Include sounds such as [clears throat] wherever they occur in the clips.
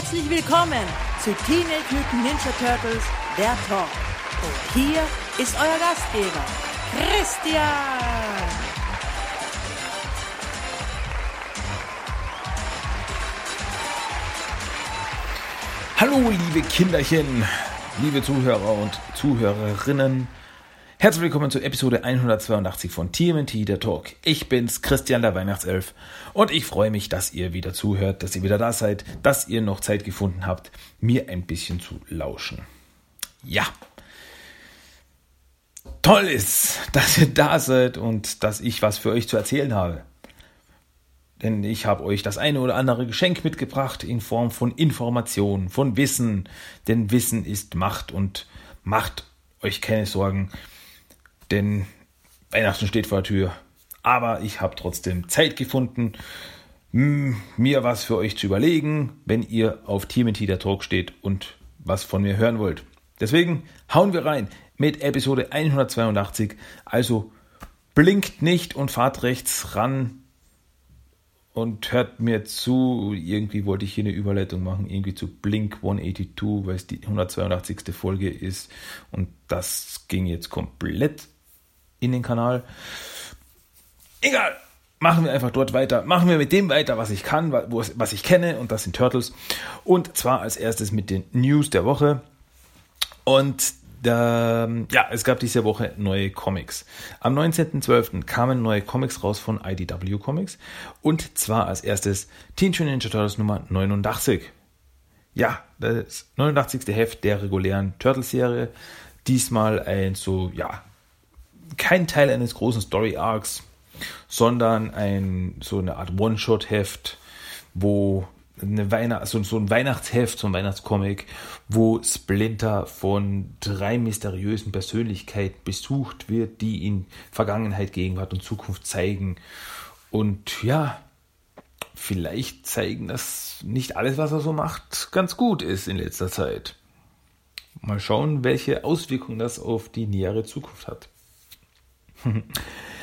Herzlich willkommen zu Teenage Mutant Ninja Turtles, der Talk. Und hier ist euer Gastgeber, Christian. Hallo, liebe Kinderchen, liebe Zuhörer und Zuhörerinnen. Herzlich willkommen zur Episode 182 von TMNT, der Talk. Ich bin's, Christian der Weihnachtself. Und ich freue mich, dass ihr wieder zuhört, dass ihr wieder da seid, dass ihr noch Zeit gefunden habt, mir ein bisschen zu lauschen. Ja. Toll ist, dass ihr da seid und dass ich was für euch zu erzählen habe. Denn ich habe euch das eine oder andere Geschenk mitgebracht in Form von Information, von Wissen. Denn Wissen ist Macht und macht euch keine Sorgen denn Weihnachten steht vor der Tür. Aber ich habe trotzdem Zeit gefunden, mir was für euch zu überlegen, wenn ihr auf TMT der Talk steht und was von mir hören wollt. Deswegen hauen wir rein mit Episode 182. Also blinkt nicht und fahrt rechts ran und hört mir zu. Irgendwie wollte ich hier eine Überleitung machen, irgendwie zu Blink 182, weil es die 182. Folge ist. Und das ging jetzt komplett in den Kanal. Egal, machen wir einfach dort weiter. Machen wir mit dem weiter, was ich kann, was ich kenne, und das sind Turtles. Und zwar als erstes mit den News der Woche. Und ähm, ja, es gab diese Woche neue Comics. Am 19.12. kamen neue Comics raus von IDW Comics. Und zwar als erstes Teen Ninja Turtles Nummer 89. Ja, das 89. Heft der regulären Turtles-Serie. Diesmal ein so, ja, kein Teil eines großen Story Arcs, sondern ein so eine Art One-Shot-Heft, wo eine Weihnacht, so, so ein Weihnachtsheft, so ein Weihnachtscomic, wo Splinter von drei mysteriösen Persönlichkeiten besucht wird, die in Vergangenheit, Gegenwart und Zukunft zeigen. Und ja, vielleicht zeigen, dass nicht alles, was er so macht, ganz gut ist in letzter Zeit. Mal schauen, welche Auswirkungen das auf die nähere Zukunft hat. [laughs]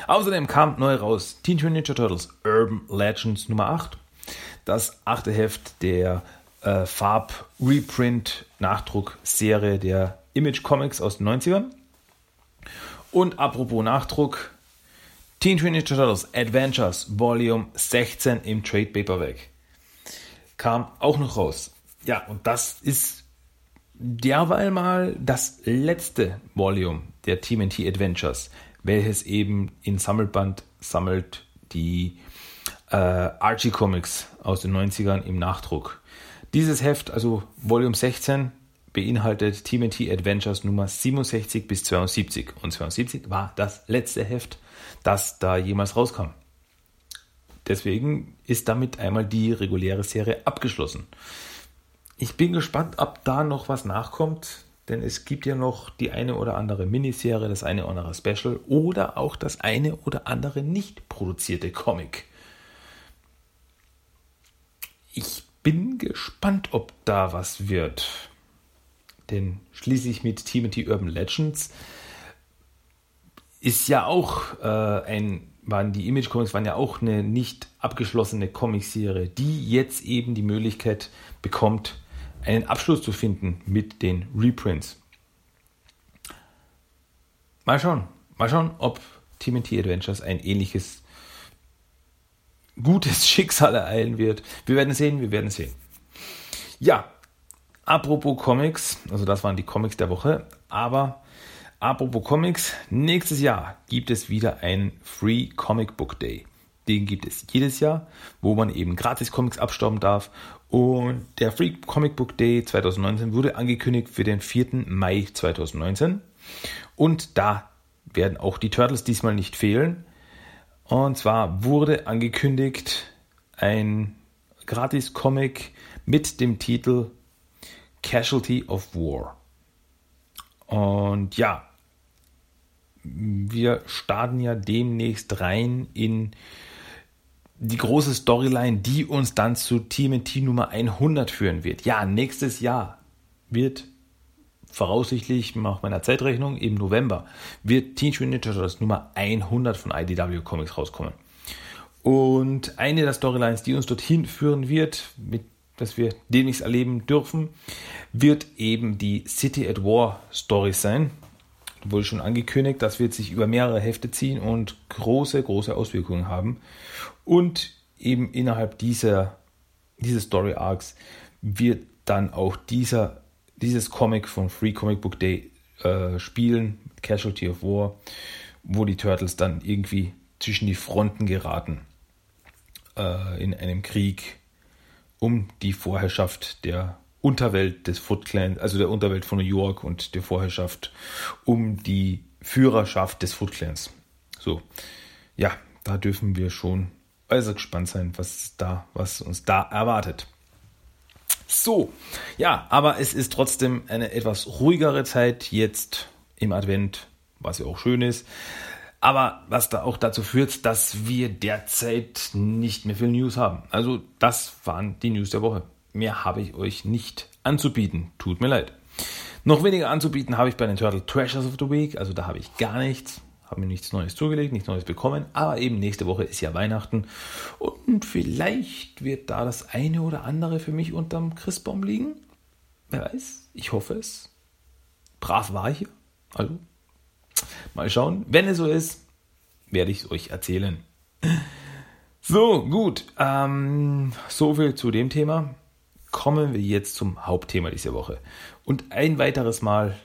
Außerdem kam neu raus Teen Ninja Turtles Urban Legends Nummer 8. Das achte Heft der äh, Farb-Reprint-Nachdruck-Serie der Image Comics aus den 90ern. Und apropos Nachdruck, Teen Ninja Turtles Adventures Volume 16 im Trade Paperback kam auch noch raus. Ja, und das ist derweil mal das letzte Volume der TMNT Adventures welches eben in Sammelband sammelt die äh, Archie Comics aus den 90ern im Nachdruck. Dieses Heft, also Volume 16, beinhaltet TMT Adventures Nummer 67 bis 72. Und 72 war das letzte Heft, das da jemals rauskam. Deswegen ist damit einmal die reguläre Serie abgeschlossen. Ich bin gespannt, ob da noch was nachkommt denn es gibt ja noch die eine oder andere Miniserie, das eine oder andere Special oder auch das eine oder andere nicht produzierte Comic. Ich bin gespannt, ob da was wird. Denn schließlich mit TMT Urban Legends ist ja auch äh, ein, waren die Image Comics waren ja auch eine nicht abgeschlossene Comicserie, die jetzt eben die Möglichkeit bekommt, einen Abschluss zu finden mit den Reprints. Mal schauen, mal schauen, ob TMT Adventures ein ähnliches gutes [laughs] Schicksal ereilen wird. Wir werden sehen, wir werden sehen. Ja, apropos Comics, also das waren die Comics der Woche, aber apropos Comics, nächstes Jahr gibt es wieder einen Free Comic Book Day. Den gibt es jedes Jahr, wo man eben gratis Comics abstauben darf und der Free Comic Book Day 2019 wurde angekündigt für den 4. Mai 2019. Und da werden auch die Turtles diesmal nicht fehlen. Und zwar wurde angekündigt ein Gratis-Comic mit dem Titel Casualty of War. Und ja, wir starten ja demnächst rein in die große Storyline, die uns dann zu TMNT Nummer 100 führen wird. Ja, nächstes Jahr wird voraussichtlich nach meiner Zeitrechnung im November wird Teenage Mutant Ninja Turtles Nummer 100 von IDW Comics rauskommen. Und eine der Storylines, die uns dorthin führen wird, mit das wir demnächst erleben dürfen, wird eben die City at War Story sein. Wurde schon angekündigt, das wird sich über mehrere Hefte ziehen und große, große Auswirkungen haben. Und eben innerhalb dieser, dieses Story Arcs wird dann auch dieser, dieses Comic von Free Comic Book Day äh, spielen, Casualty of War, wo die Turtles dann irgendwie zwischen die Fronten geraten äh, in einem Krieg um die Vorherrschaft der Unterwelt des Foot Clan, also der Unterwelt von New York und der Vorherrschaft um die Führerschaft des Foot Clans. So, ja, da dürfen wir schon äußerst gespannt sein, was da, was uns da erwartet. So, ja, aber es ist trotzdem eine etwas ruhigere Zeit jetzt im Advent, was ja auch schön ist. Aber was da auch dazu führt, dass wir derzeit nicht mehr viel News haben. Also das waren die News der Woche. Mehr habe ich euch nicht anzubieten. Tut mir leid. Noch weniger anzubieten habe ich bei den Turtle Treasures of the Week. Also da habe ich gar nichts. Habe mir nichts Neues zugelegt, nichts Neues bekommen. Aber eben nächste Woche ist ja Weihnachten. Und vielleicht wird da das eine oder andere für mich unterm Christbaum liegen. Wer weiß. Ich hoffe es. Brav war ich hier. Also Mal schauen. Wenn es so ist, werde ich es euch erzählen. So, gut. Ähm, so viel zu dem Thema. Kommen wir jetzt zum Hauptthema dieser Woche. Und ein weiteres Mal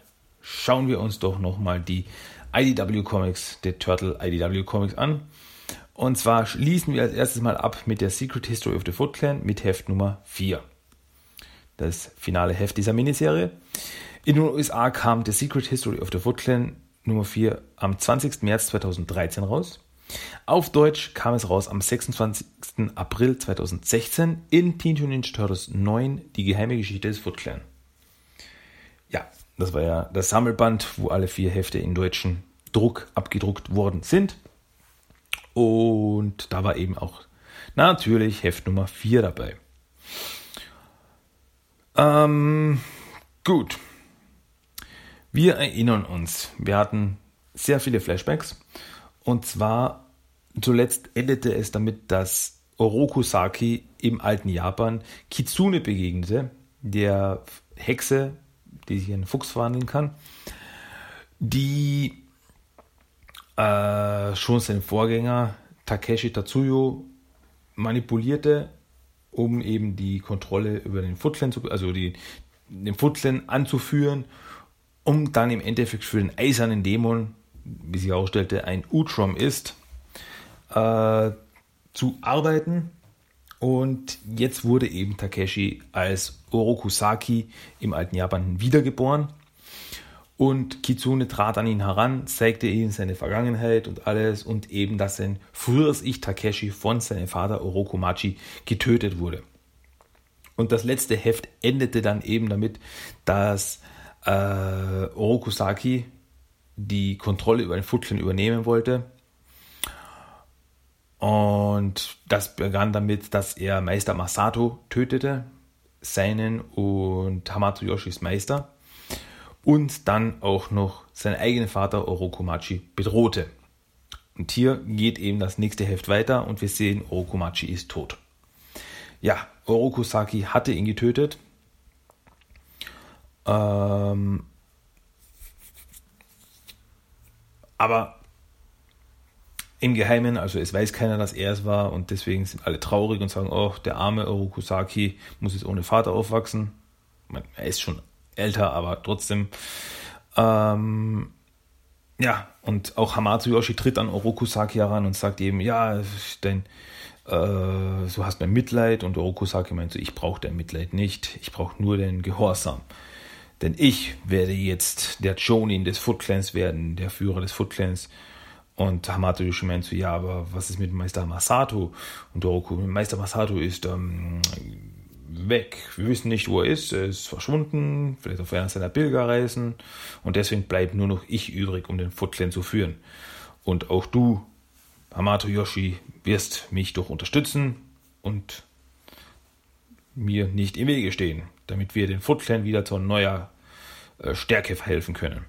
schauen wir uns doch nochmal die IDW Comics, der Turtle IDW Comics an. Und zwar schließen wir als erstes mal ab mit der Secret History of the Foot Clan mit Heft Nummer 4. Das finale Heft dieser Miniserie. In den USA kam The Secret History of the Foot Clan Nummer 4 am 20. März 2013 raus. Auf Deutsch kam es raus am 26. April 2016 in Teen Teenage Ninja Turtles 9, die geheime Geschichte des Foot Clan. Ja, das war ja das Sammelband, wo alle vier Hefte in deutschen Druck abgedruckt worden sind. Und da war eben auch natürlich Heft Nummer 4 dabei. Ähm, gut. Wir erinnern uns, wir hatten sehr viele Flashbacks und zwar zuletzt endete es damit, dass Oroku Saki im alten Japan Kitsune begegnete, der Hexe, die sich in Fuchs verwandeln kann, die äh, schon seinen Vorgänger Takeshi Tatsuyo manipulierte, um eben die Kontrolle über den Footclan, zu, also die, den Footclan anzuführen um dann im Endeffekt für den eisernen Dämon, wie sich herausstellte, ein Utrom ist, äh, zu arbeiten. Und jetzt wurde eben Takeshi als Orokusaki im alten Japan wiedergeboren. Und Kitsune trat an ihn heran, zeigte ihm seine Vergangenheit und alles und eben, dass sein früheres Ich Takeshi von seinem Vater Orokomachi getötet wurde. Und das letzte Heft endete dann eben damit, dass äh, Orokusaki die Kontrolle über den Clan übernehmen wollte. Und das begann damit, dass er Meister Masato tötete, seinen und Hamato Yoshis Meister. Und dann auch noch seinen eigenen Vater Orokumachi bedrohte. Und hier geht eben das nächste Heft weiter und wir sehen, Orokumachi ist tot. Ja, Orokusaki hatte ihn getötet, ähm, aber im Geheimen, also es weiß keiner, dass er es war und deswegen sind alle traurig und sagen, oh, der arme Orokusaki muss jetzt ohne Vater aufwachsen. Er ist schon älter, aber trotzdem. Ähm, ja, und auch Hamato Yoshi tritt an Orokusaki heran und sagt eben, ja, denn äh, du hast mein Mitleid und Orokusaki meint so, ich brauche dein Mitleid nicht, ich brauche nur den Gehorsam. Denn ich werde jetzt der Jonin des Foot Clans werden, der Führer des Foot Clans. Und Hamato Yoshi meint so, ja, aber was ist mit Meister Masato? Und Doroku, Meister Masato ist ähm, weg. Wir wissen nicht, wo er ist. Er ist verschwunden, vielleicht auf einer seiner Pilgerreisen. Und deswegen bleibt nur noch ich übrig, um den Foot Clan zu führen. Und auch du, Hamato Yoshi, wirst mich doch unterstützen und mir nicht im Wege stehen, damit wir den Foot Clan wieder zu neuer Stärke verhelfen können.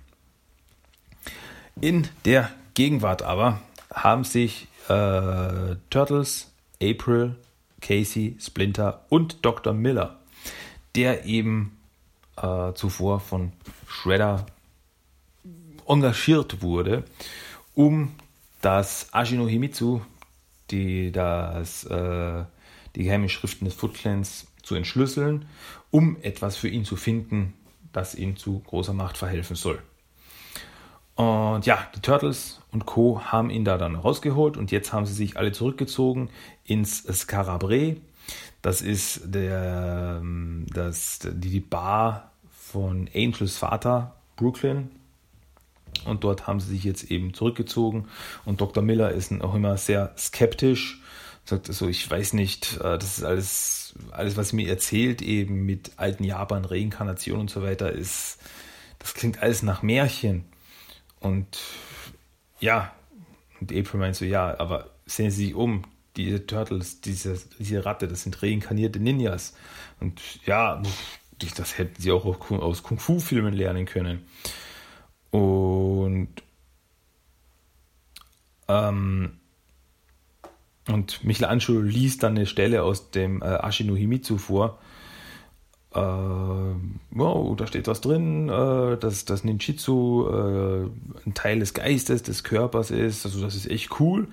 In der Gegenwart aber haben sich äh, Turtles, April, Casey, Splinter und Dr. Miller der eben äh, zuvor von Shredder engagiert wurde, um das Ashino Himitsu, die, das, äh, die geheimen Schriften des Foot Clans zu entschlüsseln, um etwas für ihn zu finden, das ihm zu großer Macht verhelfen soll. Und ja, die Turtles und Co. haben ihn da dann rausgeholt und jetzt haben sie sich alle zurückgezogen ins Scarabre. Das ist der, ähm, das, die Bar von Angels Vater, Brooklyn. Und dort haben sie sich jetzt eben zurückgezogen. Und Dr. Miller ist auch immer sehr skeptisch. Sagt so, ich weiß nicht, äh, das ist alles, alles, was mir erzählt, eben mit alten Japan, Reinkarnation und so weiter, ist, das klingt alles nach Märchen. Und ja, und April meint so, ja, aber sehen Sie sich um, diese Turtles, diese, diese Ratte, das sind reinkarnierte Ninjas. Und ja, das hätten sie auch aus Kung-Fu-Filmen lernen können. Und ähm, und Michelangelo liest dann eine Stelle aus dem äh, Ashino Himitsu vor, äh, wow, da steht was drin, äh, dass das Ninjitsu äh, ein Teil des Geistes, des Körpers ist. Also das ist echt cool.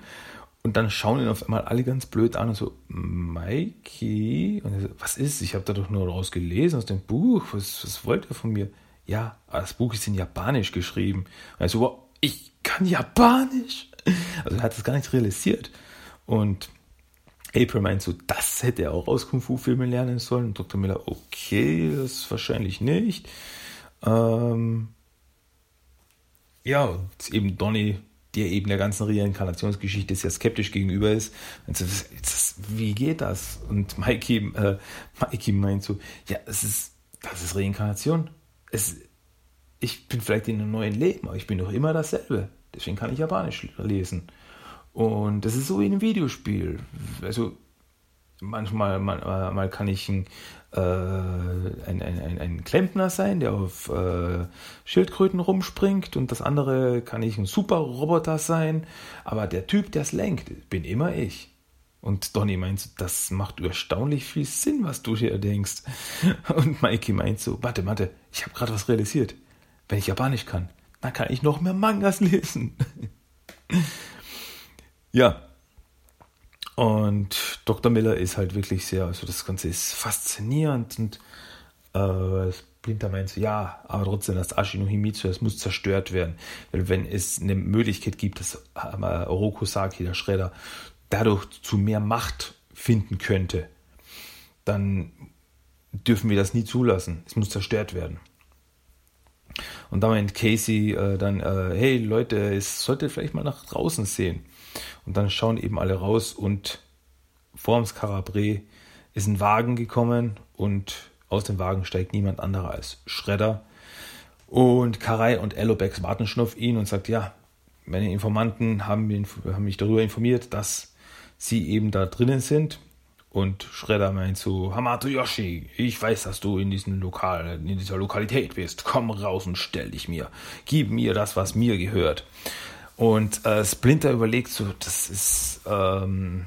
Und dann schauen ihn auf einmal alle ganz blöd an und so, Mikey, und so, was ist? Ich habe da doch nur raus gelesen aus dem Buch. Was, was wollt ihr von mir? Ja, das Buch ist in Japanisch geschrieben. Und er so, wow, ich kann Japanisch. Also er hat das gar nicht realisiert. Und April meint so, das hätte er auch aus Kung-Fu-Filmen lernen sollen. Und Dr. Miller, okay, das wahrscheinlich nicht. Ähm, ja, und eben Donny, der eben der ganzen Reinkarnationsgeschichte sehr skeptisch gegenüber ist. So, wie geht das? Und Mikey, äh, Mikey meint so, ja, es ist, das ist Reinkarnation. Es, ich bin vielleicht in einem neuen Leben, aber ich bin doch immer dasselbe. Deswegen kann ich Japanisch lesen. Und das ist so wie in einem Videospiel. Also manchmal mal, äh, mal kann ich ein, äh, ein, ein, ein, Klempner sein, der auf äh, Schildkröten rumspringt und das andere kann ich ein Superroboter sein, aber der Typ, der es lenkt, bin immer ich. Und Donny meint so, das macht erstaunlich viel Sinn, was du hier denkst. [laughs] Und Mikey meint so, warte, warte, ich habe gerade was realisiert. Wenn ich Japanisch kann, dann kann ich noch mehr Mangas lesen. [laughs] Ja. Und Dr. Miller ist halt wirklich sehr, also das Ganze ist faszinierend und äh, Splinter meint so, ja, aber trotzdem, das Ashino Himitsu, das muss zerstört werden. Weil wenn es eine Möglichkeit gibt, dass äh, Oroku Saki, der Schredder, dadurch zu mehr Macht finden könnte, dann dürfen wir das nie zulassen. Es muss zerstört werden. Und da meint Casey äh, dann, äh, hey Leute, es sollte vielleicht mal nach draußen sehen. Und dann schauen eben alle raus und vorm Skarabre ist ein Wagen gekommen und aus dem Wagen steigt niemand anderer als Schredder. Und Karai und Elobex warten schon auf ihn und sagt, ja, meine Informanten haben mich darüber informiert, dass sie eben da drinnen sind. Und Schredder meint zu Hamato Yoshi, ich weiß, dass du in diesem Lokal, in dieser Lokalität bist. Komm raus und stell dich mir. Gib mir das, was mir gehört. Und äh, Splinter überlegt so, das ist ähm,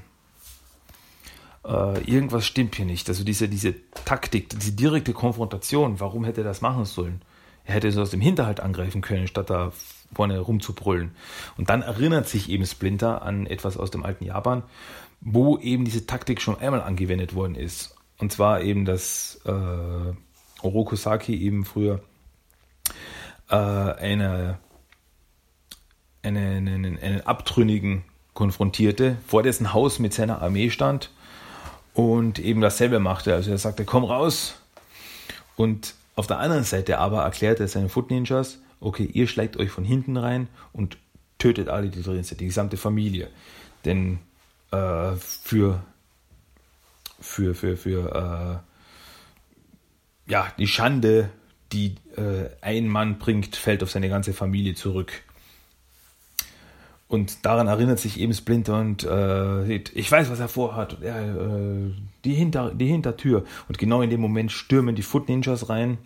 äh, irgendwas stimmt hier nicht. Also diese, diese Taktik, diese direkte Konfrontation, warum hätte er das machen sollen? Er hätte so aus dem Hinterhalt angreifen können, statt da vorne rumzubrüllen. Und dann erinnert sich eben Splinter an etwas aus dem alten Japan, wo eben diese Taktik schon einmal angewendet worden ist. Und zwar eben, dass äh, Oroku Saki eben früher äh, eine einen, einen, einen Abtrünnigen konfrontierte, vor dessen Haus mit seiner Armee stand und eben dasselbe machte. Also er sagte, komm raus. Und auf der anderen Seite aber erklärte er seinen Foot Ninjas, okay, ihr schlägt euch von hinten rein und tötet alle, die drin sind, die gesamte Familie. Denn äh, für, für, für, für äh, ja, die Schande, die äh, ein Mann bringt, fällt auf seine ganze Familie zurück. Und daran erinnert sich eben Splinter und äh, sieht, ich weiß, was er vorhat. Er, äh, die, Hinter, die Hintertür. Und genau in dem Moment stürmen die Foot Ninjas rein.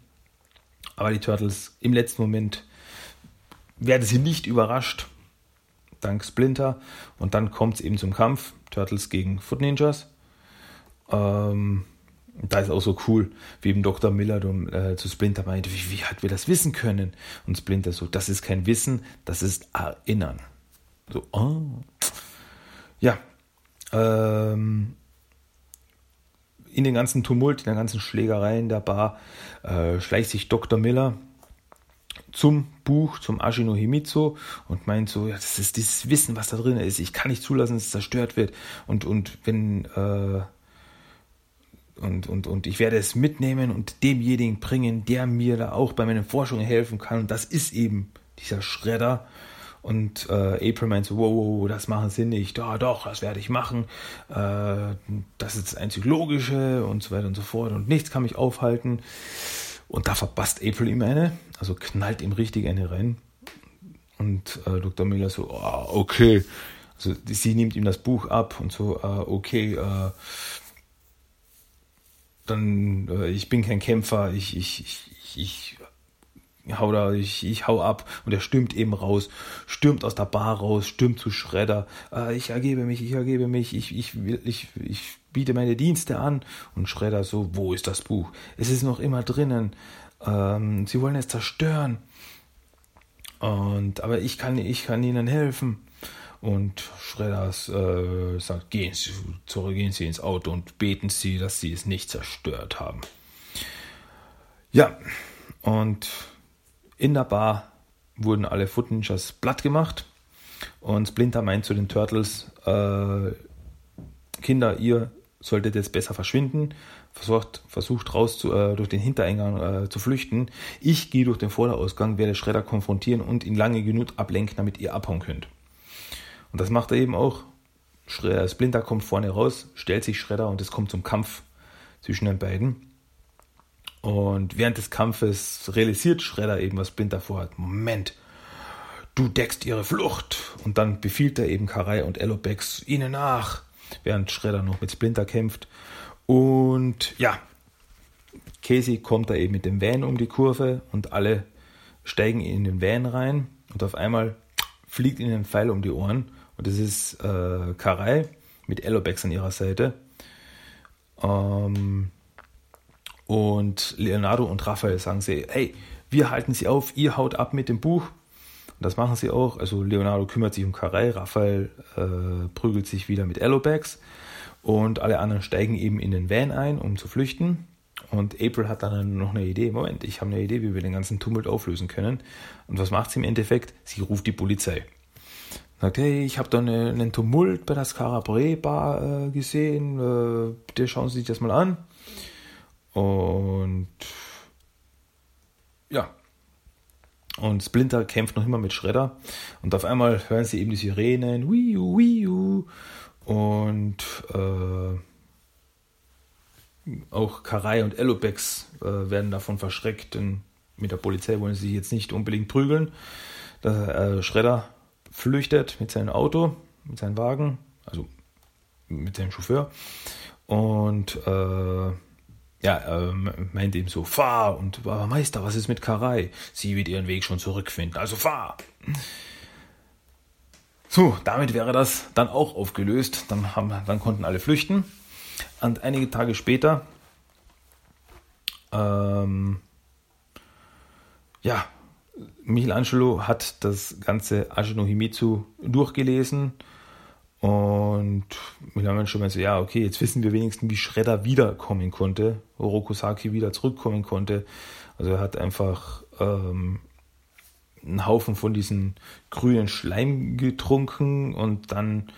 Aber die Turtles im letzten Moment werden sie nicht überrascht. Dank Splinter. Und dann kommt es eben zum Kampf. Turtles gegen Foot Ninjas. Ähm, da ist auch so cool, wie eben Dr. Miller äh, zu Splinter meinte, wie, wie hat wir das wissen können? Und Splinter so, das ist kein Wissen, das ist Erinnern. So, oh. Ja. Ähm, in den ganzen Tumult, in der ganzen Schlägerei in der Bar äh, schleicht sich Dr. Miller zum Buch, zum Ashino Himitsu und meint so, ja, das ist dieses Wissen, was da drin ist. Ich kann nicht zulassen, dass es zerstört wird. Und, und wenn äh, und, und, und ich werde es mitnehmen und demjenigen bringen, der mir da auch bei meinen Forschungen helfen kann. Und das ist eben dieser Schredder. Und äh, April meint so, wow, wow, das machen sie nicht. Ja, doch, das werde ich machen. Äh, das ist das einzig Logische und so weiter und so fort. Und nichts kann mich aufhalten. Und da verpasst April ihm eine, also knallt ihm richtig eine rein. Und äh, Dr. Miller so, oh, okay. Also sie nimmt ihm das Buch ab und so, äh, okay, äh, dann, äh, ich bin kein Kämpfer, ich, ich, ich, ich hau da, ich, ich hau ab und er stürmt eben raus, stürmt aus der Bar raus, stürmt zu Schredder, äh, ich ergebe mich, ich ergebe mich, ich, ich, ich, ich biete meine Dienste an und Schredder so, wo ist das Buch? Es ist noch immer drinnen, ähm, sie wollen es zerstören und, aber ich kann, ich kann ihnen helfen. Und Schredders äh, sagt, gehen Sie zurück, gehen Sie ins Auto und beten Sie, dass Sie es nicht zerstört haben. Ja, und in der Bar wurden alle Foot Ninjas platt gemacht. Und Splinter meint zu den Turtles, äh, Kinder, ihr solltet jetzt besser verschwinden. Versucht, versucht raus zu, äh, durch den Hintereingang äh, zu flüchten. Ich gehe durch den Vorderausgang, werde Schredder konfrontieren und ihn lange genug ablenken, damit ihr abhauen könnt. Und das macht er eben auch. Splinter kommt vorne raus, stellt sich Schredder und es kommt zum Kampf zwischen den beiden. Und während des Kampfes realisiert Schredder eben, was Splinter vorhat. Moment, du deckst ihre Flucht. Und dann befiehlt er eben Karai und Elobex ihnen nach, während Schredder noch mit Splinter kämpft. Und ja, Casey kommt da eben mit dem Van um die Kurve und alle steigen in den Van rein. Und auf einmal fliegt ihnen ein Pfeil um die Ohren und das ist äh, Karai mit Elobex an ihrer Seite. Ähm, und Leonardo und Raphael sagen sie, hey, wir halten sie auf, ihr haut ab mit dem Buch. Und das machen sie auch. Also Leonardo kümmert sich um Karai, Raphael äh, prügelt sich wieder mit Elobex und alle anderen steigen eben in den Van ein, um zu flüchten. Und April hat dann noch eine Idee. Moment, ich habe eine Idee, wie wir den ganzen Tumult auflösen können. Und was macht sie im Endeffekt? Sie ruft die Polizei. Sagt, hey, ich habe da eine, einen Tumult bei der Scarabre Bar äh, gesehen, äh, bitte schauen Sie sich das mal an. Und ja. Und Splinter kämpft noch immer mit Shredder. Und auf einmal hören sie eben die Sirenen, wiu, wiu. Und äh, auch Karai und Elobex äh, werden davon verschreckt, denn mit der Polizei wollen sie sich jetzt nicht unbedingt prügeln. Der äh, Schredder flüchtet mit seinem Auto, mit seinem Wagen, also mit seinem Chauffeur und äh, ja, äh, meint ihm so, fahr und aber Meister, was ist mit Karai? Sie wird ihren Weg schon zurückfinden, also fahr. So, damit wäre das dann auch aufgelöst. Dann, haben, dann konnten alle flüchten. Und einige Tage später, ähm, ja, Michelangelo hat das ganze Ashino Himitsu durchgelesen und Michelangelo meinte so, ja, okay, jetzt wissen wir wenigstens, wie Shredder wiederkommen konnte, Orokusaki wieder zurückkommen konnte. Also er hat einfach ähm, einen Haufen von diesen grünen Schleim getrunken und dann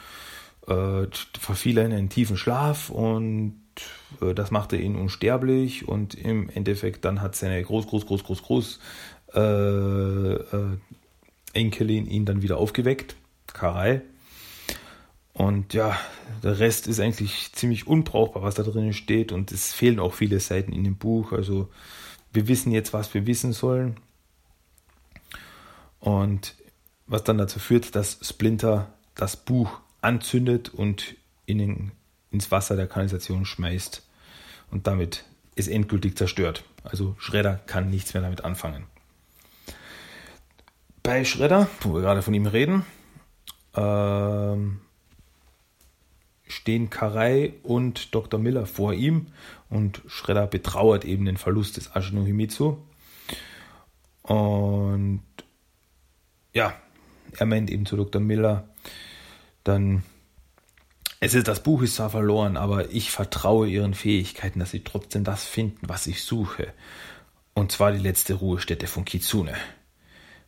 äh, verfiel er in einen tiefen Schlaf und äh, das machte ihn unsterblich und im Endeffekt dann hat seine Groß, Groß, Groß, Groß, Groß äh, äh, Enkelin ihn dann wieder aufgeweckt, Karai. Und ja, der Rest ist eigentlich ziemlich unbrauchbar, was da drin steht. Und es fehlen auch viele Seiten in dem Buch. Also wir wissen jetzt, was wir wissen sollen. Und was dann dazu führt, dass Splinter das Buch anzündet und in den, ins Wasser der Kanalisation schmeißt. Und damit ist endgültig zerstört. Also Schredder kann nichts mehr damit anfangen. Bei Schredder, wo wir gerade von ihm reden, ähm, stehen Karai und Dr. Miller vor ihm und Shredder betrauert eben den Verlust des Ashino Himitsu. Und ja, er meint eben zu Dr. Miller, dann, es ist, das Buch ist zwar verloren, aber ich vertraue ihren Fähigkeiten, dass sie trotzdem das finden, was ich suche. Und zwar die letzte Ruhestätte von Kitsune.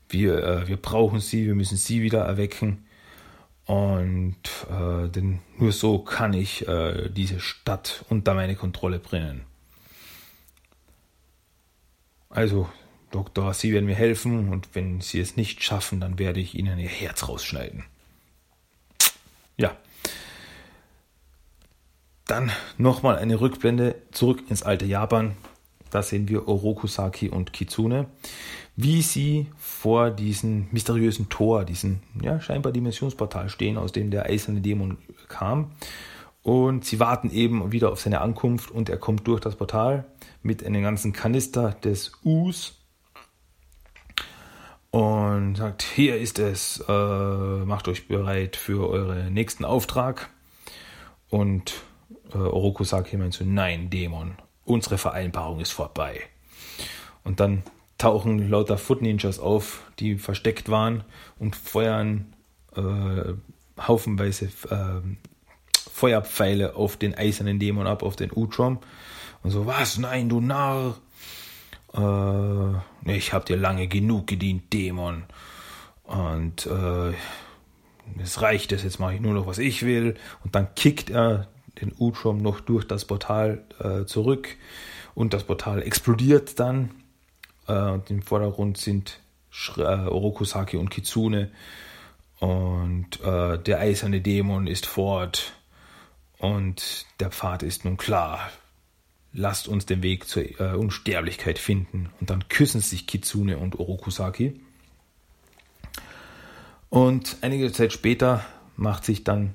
Wir, äh, wir brauchen sie, wir müssen sie wieder erwecken. Und äh, denn nur so kann ich äh, diese Stadt unter meine Kontrolle bringen. Also, Doktor, Sie werden mir helfen und wenn Sie es nicht schaffen, dann werde ich Ihnen Ihr Herz rausschneiden. Ja. Dann nochmal eine Rückblende zurück ins alte Japan. Da sehen wir Orokusaki und Kitsune, wie sie vor diesem mysteriösen Tor, diesem ja, scheinbar Dimensionsportal stehen, aus dem der eiserne Dämon kam. Und sie warten eben wieder auf seine Ankunft und er kommt durch das Portal mit einem ganzen Kanister des Us und sagt, hier ist es, äh, macht euch bereit für euren nächsten Auftrag. Und äh, Orokusaki meint so, nein, Dämon, unsere Vereinbarung ist vorbei. Und dann tauchen lauter Foot Ninjas auf, die versteckt waren und feuern äh, haufenweise äh, Feuerpfeile auf den eisernen Dämon ab, auf den Utrom. Und so, was? Nein, du Narr! Äh, ich hab dir lange genug gedient, Dämon. Und äh, es reicht es, jetzt mache ich nur noch, was ich will. Und dann kickt er den Utrom noch durch das Portal äh, zurück und das Portal explodiert dann. Äh, und im Vordergrund sind Sh äh, Orokusaki und Kitsune und äh, der eiserne Dämon ist fort und der Pfad ist nun klar. Lasst uns den Weg zur äh, Unsterblichkeit finden. Und dann küssen sich Kitsune und Orokusaki. Und einige Zeit später macht sich dann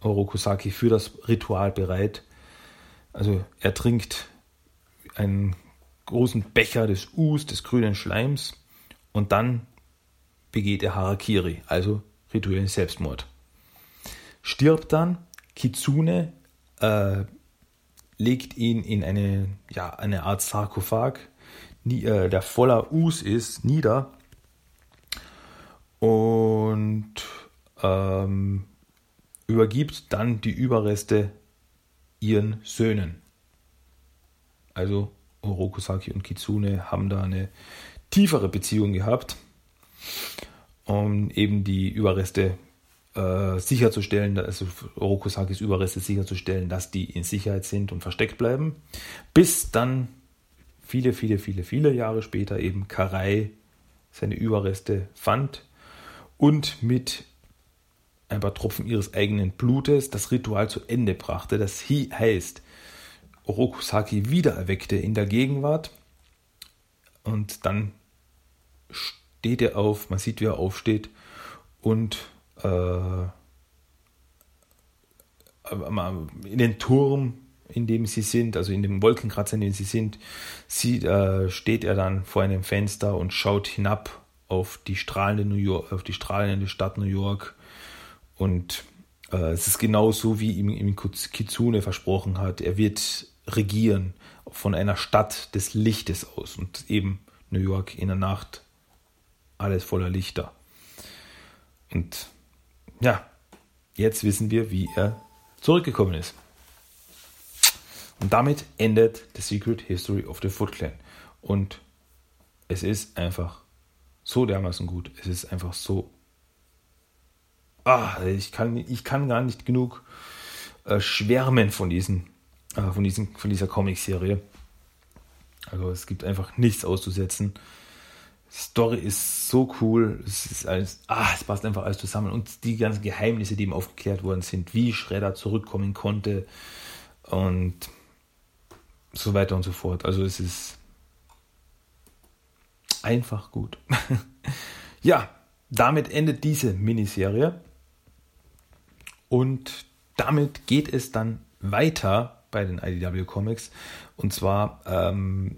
Orokusaki für das Ritual bereit. Also er trinkt einen großen Becher des Us, des grünen Schleims, und dann begeht er Harakiri, also rituellen Selbstmord. Stirbt dann, Kitsune äh, legt ihn in eine, ja, eine Art Sarkophag, nie, äh, der voller Us ist, nieder und ähm, übergibt dann die Überreste ihren Söhnen. Also Orokusaki und Kitsune haben da eine tiefere Beziehung gehabt, um eben die Überreste äh, sicherzustellen, also Orokusakis Überreste sicherzustellen, dass die in Sicherheit sind und versteckt bleiben, bis dann viele, viele, viele, viele Jahre später eben Karai seine Überreste fand und mit ein paar Tropfen ihres eigenen Blutes das Ritual zu Ende brachte. Das heißt, Orokusaki wiedererweckte in der Gegenwart und dann steht er auf, man sieht, wie er aufsteht und äh, in den Turm, in dem sie sind, also in dem Wolkenkratzer, in dem sie sind, sieht, äh, steht er dann vor einem Fenster und schaut hinab auf die strahlende New York, auf die strahlende Stadt New York und äh, es ist genauso, wie ihm, ihm Kitsune versprochen hat. Er wird regieren von einer Stadt des Lichtes aus und eben New York in der Nacht alles voller Lichter. Und ja, jetzt wissen wir, wie er zurückgekommen ist. Und damit endet The Secret History of the Foot Clan. Und es ist einfach so dermaßen gut. Es ist einfach so ah, ich, kann, ich kann gar nicht genug äh, schwärmen von, diesen, äh, von, diesen, von dieser Comicserie. Also es gibt einfach nichts auszusetzen. Story ist so cool, es ist alles, ah, es passt einfach alles zusammen und die ganzen Geheimnisse, die ihm aufgeklärt worden sind, wie Shredder zurückkommen konnte und so weiter und so fort. Also es ist einfach gut. [laughs] ja, damit endet diese Miniserie. Und damit geht es dann weiter bei den IDW Comics. Und zwar ähm,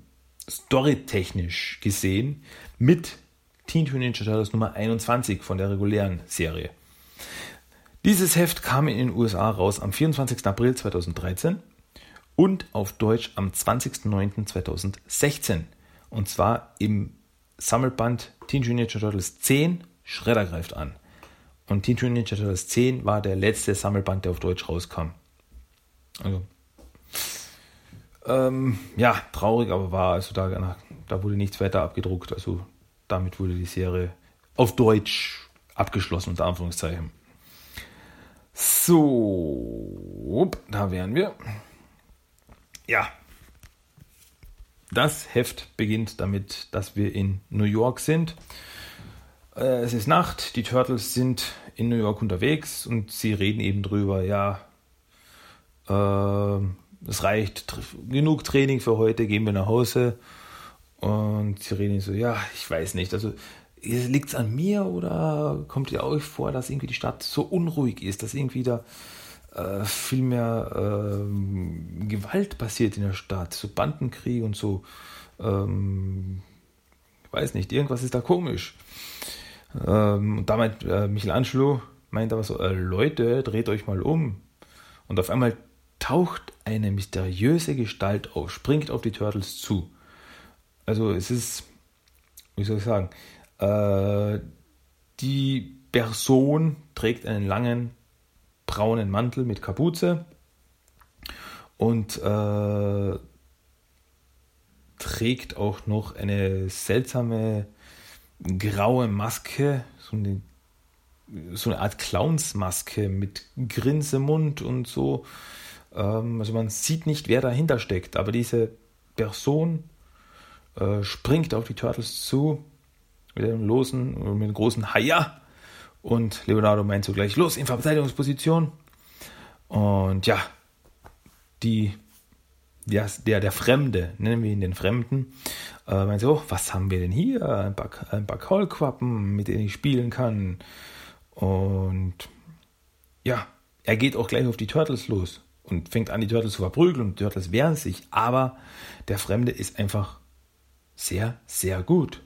storytechnisch gesehen mit Teen Teenage Ninja Turtles Nummer 21 von der regulären Serie. Dieses Heft kam in den USA raus am 24. April 2013 und auf Deutsch am 20.09.2016. Und zwar im Sammelband Teenage Ninja Turtles 10 Schredder greift an. Und Teenage Ninja Turtles 10 war der letzte Sammelband, der auf Deutsch rauskam. Also, ähm, ja, traurig, aber war, also da, da wurde nichts weiter abgedruckt. Also damit wurde die Serie auf Deutsch abgeschlossen, unter Anführungszeichen. So, da wären wir. Ja. Das Heft beginnt damit, dass wir in New York sind. Äh, es ist Nacht, die Turtles sind in New York unterwegs und sie reden eben drüber, ja, äh, es reicht genug Training für heute, gehen wir nach Hause. Und sie reden so, ja, ich weiß nicht, also liegt es an mir oder kommt ihr euch vor, dass irgendwie die Stadt so unruhig ist, dass irgendwie da äh, viel mehr äh, Gewalt passiert in der Stadt, so Bandenkrieg und so. Ähm, weiß nicht, irgendwas ist da komisch. Ähm, und damit äh, Michelangelo meint aber so, äh, Leute, dreht euch mal um. Und auf einmal taucht eine mysteriöse Gestalt auf, springt auf die Turtles zu. Also es ist, wie soll ich sagen, äh, die Person trägt einen langen braunen Mantel mit Kapuze und äh, trägt auch noch eine seltsame graue Maske, so eine, so eine Art Clownsmaske mit Grinsemund und so. Ähm, also man sieht nicht, wer dahinter steckt, aber diese Person äh, springt auf die Turtles zu mit einem losen, mit einem großen Haia und Leonardo meint sogleich, los in Verteidigungsposition. Und ja, die, der, der, der Fremde, nennen wir ihn den Fremden, äh, meint so, was haben wir denn hier? Ein paar, ein paar Kaulquappen, mit denen ich spielen kann. Und ja, er geht auch gleich auf die Turtles los und fängt an, die Turtles zu verprügeln und die Turtles wehren sich. Aber der Fremde ist einfach sehr, sehr gut.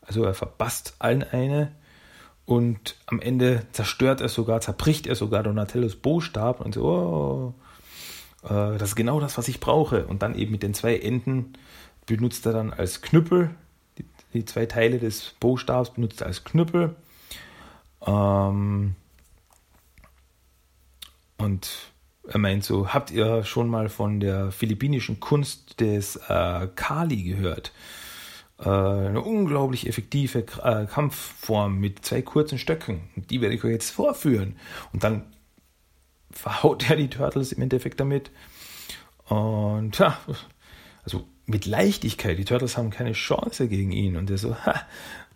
Also er verpasst allen eine und am Ende zerstört er sogar, zerbricht er sogar Donatellos Bostab und so, oh, das ist genau das, was ich brauche. Und dann eben mit den zwei Enden benutzt er dann als Knüppel, die, die zwei Teile des Bostabs benutzt er als Knüppel. Ähm, und er meint so, habt ihr schon mal von der philippinischen Kunst des äh, Kali gehört? Äh, eine unglaublich effektive äh, Kampfform mit zwei kurzen Stöcken. Die werde ich euch jetzt vorführen. Und dann verhaut er die Turtles im Endeffekt damit. Und ja, also mit Leichtigkeit. Die Turtles haben keine Chance gegen ihn. Und er so, ha,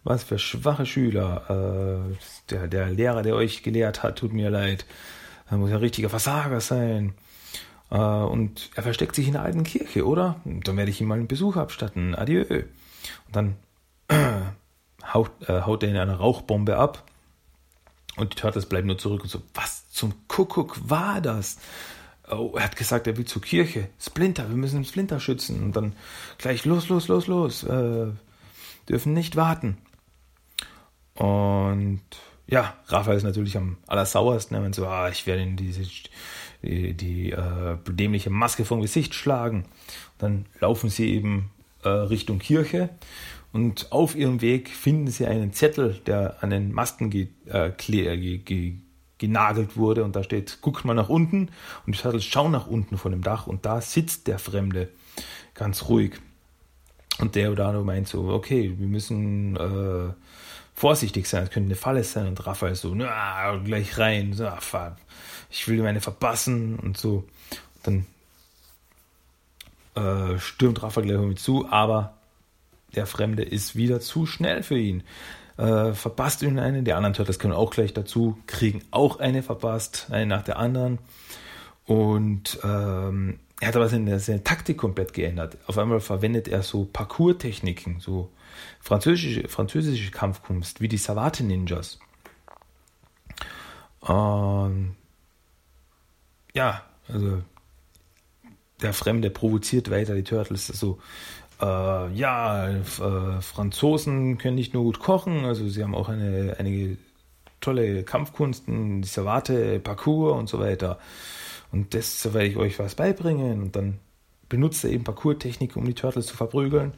was für schwache Schüler. Äh, der, der Lehrer, der euch gelehrt hat, tut mir leid. Er muss ja ein richtiger Versager sein. und er versteckt sich in der alten Kirche, oder? Dann werde ich ihm mal einen Besuch abstatten. Adieu. Und dann äh, [clears throat] haut, äh, haut er in eine Rauchbombe ab. Und die Turtles bleiben nur zurück und so, was zum Kuckuck war das? Oh, er hat gesagt, er will zur Kirche. Splinter, wir müssen Splinter schützen. Und dann gleich los, los, los, los. Äh, dürfen nicht warten. Und ja, Raphael ist natürlich am allersauersten. Er meint so, ah, ich werde in diese, die, die äh, dämliche Maske vom Gesicht schlagen. Und dann laufen sie eben äh, Richtung Kirche. Und auf ihrem Weg finden sie einen Zettel, der an den Masten ge, äh, ge, genagelt wurde. Und da steht, guckt mal nach unten. Und die Turtles schauen nach unten von dem Dach. Und da sitzt der Fremde ganz ruhig. Und der Deodano meint so, okay, wir müssen äh, vorsichtig sein, es könnte eine Falle sein. Und Raphael so, na, gleich rein, so, ich will meine verpassen und so. Und dann äh, stürmt Rafa gleich mit zu, aber der Fremde ist wieder zu schnell für ihn. Äh, verpasst ihn eine, die anderen Turtles können auch gleich dazu, kriegen auch eine verpasst, eine nach der anderen. Und ähm, er hat aber seine, seine, Taktik komplett geändert. Auf einmal verwendet er so Parkour-Techniken, so französische, französische Kampfkunst, wie die Savate-Ninjas. Ähm, ja, also der Fremde provoziert weiter die Turtles. So, äh, ja, äh, Franzosen können nicht nur gut kochen, also sie haben auch eine, einige tolle Kampfkunsten, die Savate, Parcours und so weiter. Und das werde ich euch was beibringen. Und dann benutzt er eben Parcours-Technik, um die Turtles zu verprügeln.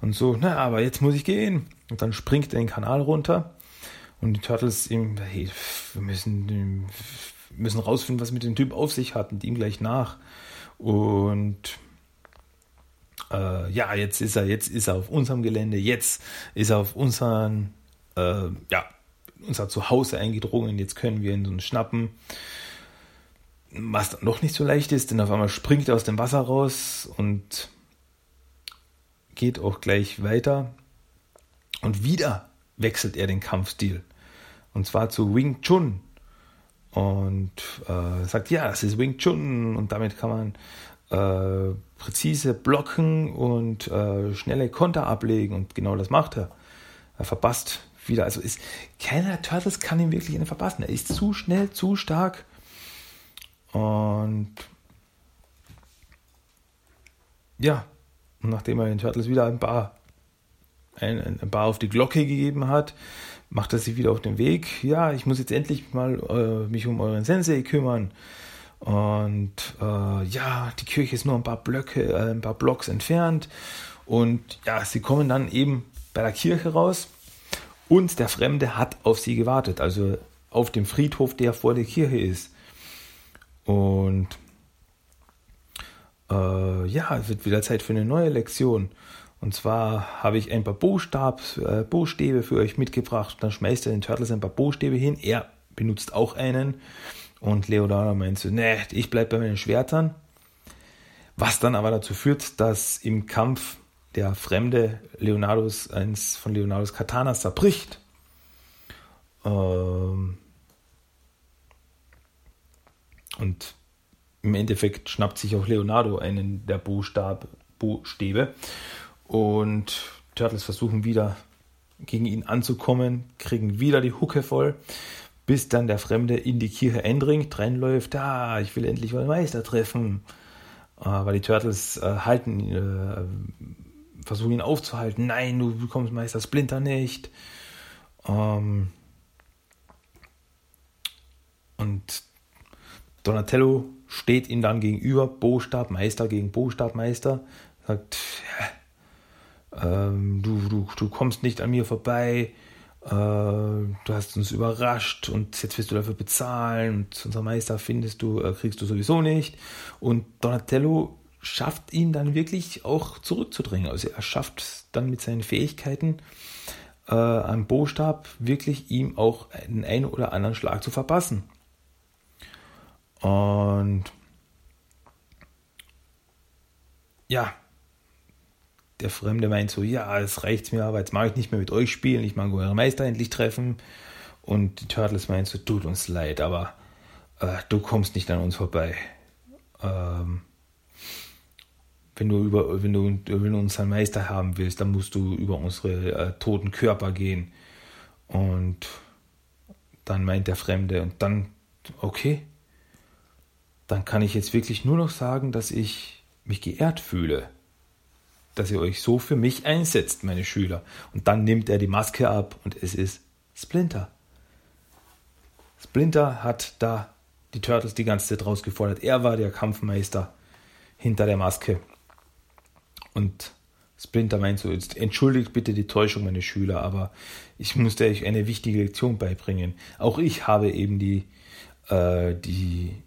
Und so, na, aber jetzt muss ich gehen. Und dann springt er den Kanal runter. Und die Turtles ihm, hey, wir müssen, müssen rausfinden, was mit dem Typ auf sich hat und ihm gleich nach. Und äh, ja, jetzt ist er, jetzt ist er auf unserem Gelände, jetzt ist er auf unseren, äh, ja, unser Zuhause eingedrungen, jetzt können wir ihn schnappen. Was dann noch nicht so leicht ist, denn auf einmal springt er aus dem Wasser raus und geht auch gleich weiter. Und wieder wechselt er den Kampfstil. Und zwar zu Wing Chun. Und äh, sagt, ja, es ist Wing Chun. Und damit kann man äh, präzise blocken und äh, schnelle Konter ablegen. Und genau das macht er. Er verpasst wieder. Also ist keiner Turtles kann ihn wirklich verpassen. Er ist zu schnell, zu stark. Und ja, nachdem er den Turtles wieder ein paar, ein, ein paar auf die Glocke gegeben hat, macht er sich wieder auf den Weg. Ja, ich muss jetzt endlich mal äh, mich um euren Sensei kümmern. Und äh, ja, die Kirche ist nur ein paar Blöcke, äh, ein paar Blocks entfernt. Und ja, sie kommen dann eben bei der Kirche raus und der Fremde hat auf sie gewartet, also auf dem Friedhof, der vor der Kirche ist. Und äh, ja, es wird wieder Zeit für eine neue Lektion. Und zwar habe ich ein paar Buchstab, äh, Buchstäbe für euch mitgebracht. Dann schmeißt er den Turtles ein paar Buchstäbe hin. Er benutzt auch einen. Und Leonardo meint so, nee, ich bleibe bei meinen Schwertern. Was dann aber dazu führt, dass im Kampf der Fremde Leonardos, eins von Leonardos Katanas zerbricht. Ähm und im Endeffekt schnappt sich auch Leonardo einen der Buchstäbe und Turtles versuchen wieder gegen ihn anzukommen, kriegen wieder die Hucke voll, bis dann der Fremde in die Kirche eindringt, reinläuft, ah, ich will endlich meinen Meister treffen. Aber die Turtles äh, halten, äh, versuchen ihn aufzuhalten. Nein, du bekommst Meister Splinter nicht. Ähm und Donatello steht ihm dann gegenüber, Buchstabmeister gegen Buchstabmeister, sagt, ähm, du, du, du kommst nicht an mir vorbei, äh, du hast uns überrascht und jetzt wirst du dafür bezahlen und unser Meister findest du, äh, kriegst du sowieso nicht. Und Donatello schafft ihn dann wirklich auch zurückzudrängen. Also er schafft dann mit seinen Fähigkeiten äh, am Bostab wirklich ihm auch einen, einen oder anderen Schlag zu verpassen. Und ja, der Fremde meint so, ja, es reicht mir, aber jetzt mache ich nicht mehr mit euch spielen, ich mag eure Meister endlich treffen. Und die Turtles meint so, tut uns leid, aber äh, du kommst nicht an uns vorbei. Ähm, wenn du über, wenn du, wenn du unseren Meister haben willst, dann musst du über unsere äh, toten Körper gehen. Und dann meint der Fremde, und dann, okay, dann kann ich jetzt wirklich nur noch sagen, dass ich mich geehrt fühle, dass ihr euch so für mich einsetzt, meine Schüler. Und dann nimmt er die Maske ab und es ist Splinter. Splinter hat da die Turtles die ganze Zeit rausgefordert. Er war der Kampfmeister hinter der Maske. Und Splinter meint so, entschuldigt bitte die Täuschung, meine Schüler, aber ich musste euch eine wichtige Lektion beibringen. Auch ich habe eben die, äh, die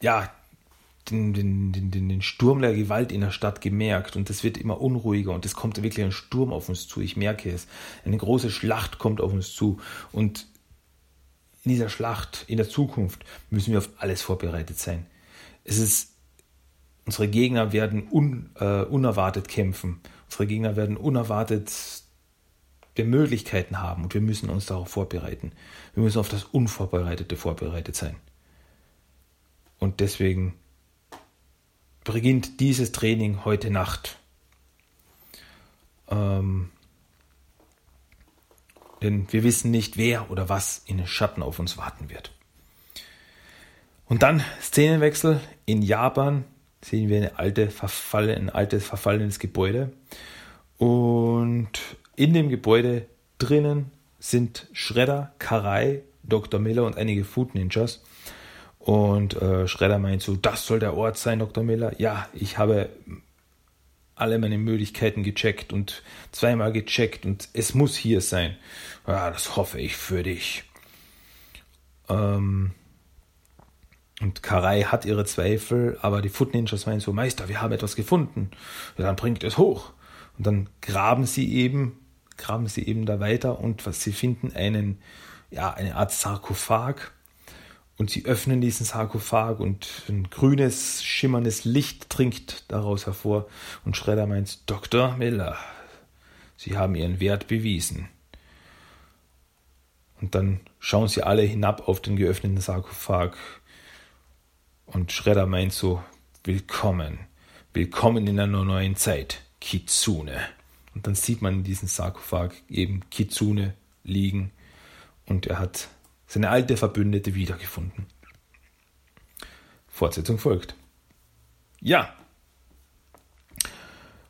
ja, den, den, den, den Sturm der Gewalt in der Stadt gemerkt und es wird immer unruhiger und es kommt wirklich ein Sturm auf uns zu. Ich merke es. Eine große Schlacht kommt auf uns zu und in dieser Schlacht in der Zukunft müssen wir auf alles vorbereitet sein. Es ist, unsere Gegner werden un, äh, unerwartet kämpfen. Unsere Gegner werden unerwartet der Möglichkeiten haben und wir müssen uns darauf vorbereiten. Wir müssen auf das Unvorbereitete vorbereitet sein. Und deswegen beginnt dieses Training heute Nacht. Ähm, denn wir wissen nicht, wer oder was in den Schatten auf uns warten wird. Und dann Szenenwechsel. In Japan sehen wir eine alte, verfallen, ein altes, verfallenes Gebäude. Und in dem Gebäude drinnen sind Shredder, Karai, Dr. Miller und einige Food Ninjas. Und äh, Shredder meint so, das soll der Ort sein, Dr. Miller. Ja, ich habe alle meine Möglichkeiten gecheckt und zweimal gecheckt und es muss hier sein. Ja, das hoffe ich für dich. Ähm, und Karai hat ihre Zweifel, aber die Foot Ninjas meinen so, Meister, wir haben etwas gefunden. Ja, dann bringt es hoch. Und dann graben sie eben, graben sie eben da weiter und was sie finden, einen, ja, eine Art Sarkophag. Und sie öffnen diesen Sarkophag und ein grünes, schimmerndes Licht trinkt daraus hervor. Und Schredder meint, Dr. Miller, Sie haben Ihren Wert bewiesen. Und dann schauen sie alle hinab auf den geöffneten Sarkophag und Schredder meint so, willkommen, willkommen in einer neuen Zeit, Kitsune. Und dann sieht man in diesem Sarkophag eben Kitsune liegen und er hat seine alte Verbündete wiedergefunden. Fortsetzung folgt. Ja.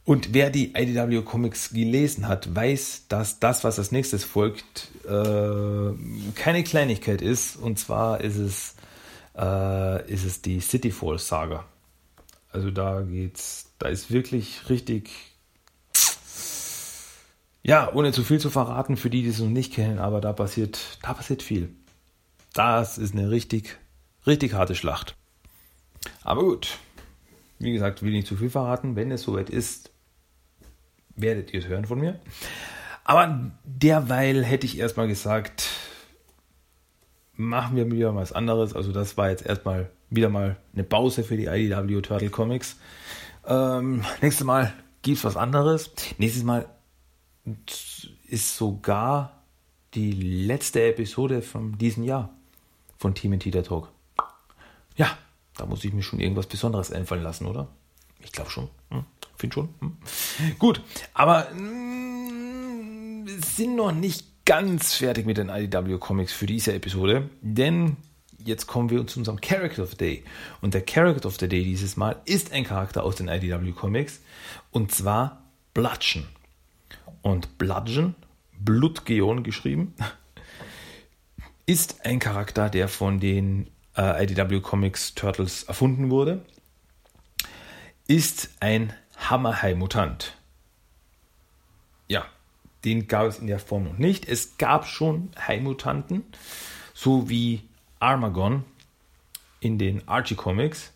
Und wer die IDW Comics gelesen hat, weiß, dass das, was als nächstes folgt, äh, keine Kleinigkeit ist. Und zwar ist es äh, ist es die Cityfall Saga. Also da geht's, da ist wirklich richtig, ja, ohne zu viel zu verraten für die, die es noch nicht kennen, aber da passiert, da passiert viel. Das ist eine richtig, richtig harte Schlacht. Aber gut, wie gesagt, will nicht zu viel verraten. Wenn es soweit ist, werdet ihr es hören von mir. Aber derweil hätte ich erstmal gesagt, machen wir wieder was anderes. Also das war jetzt erstmal wieder mal eine Pause für die IDW Turtle Comics. Ähm, nächstes Mal gibt es was anderes. Nächstes Mal ist sogar die letzte Episode von diesem Jahr von Team Tita Talk. Ja, da muss ich mir schon irgendwas Besonderes einfallen lassen, oder? Ich glaube schon. Hm? Finde schon. Hm? Gut, aber mh, hm, sind noch nicht ganz fertig mit den IDW Comics für diese Episode, denn jetzt kommen wir zu unserem Character of the Day. Und der Character of the Day dieses Mal ist ein Charakter aus den IDW Comics und zwar Bludgeon. Und Bludgeon, Blutgeon geschrieben, ist ein Charakter, der von den äh, IDW Comics Turtles erfunden wurde, ist ein Hammerhai-Mutant. Ja, den gab es in der Form noch nicht. Es gab schon Hai-Mutanten, so wie Armagon in den Archie Comics.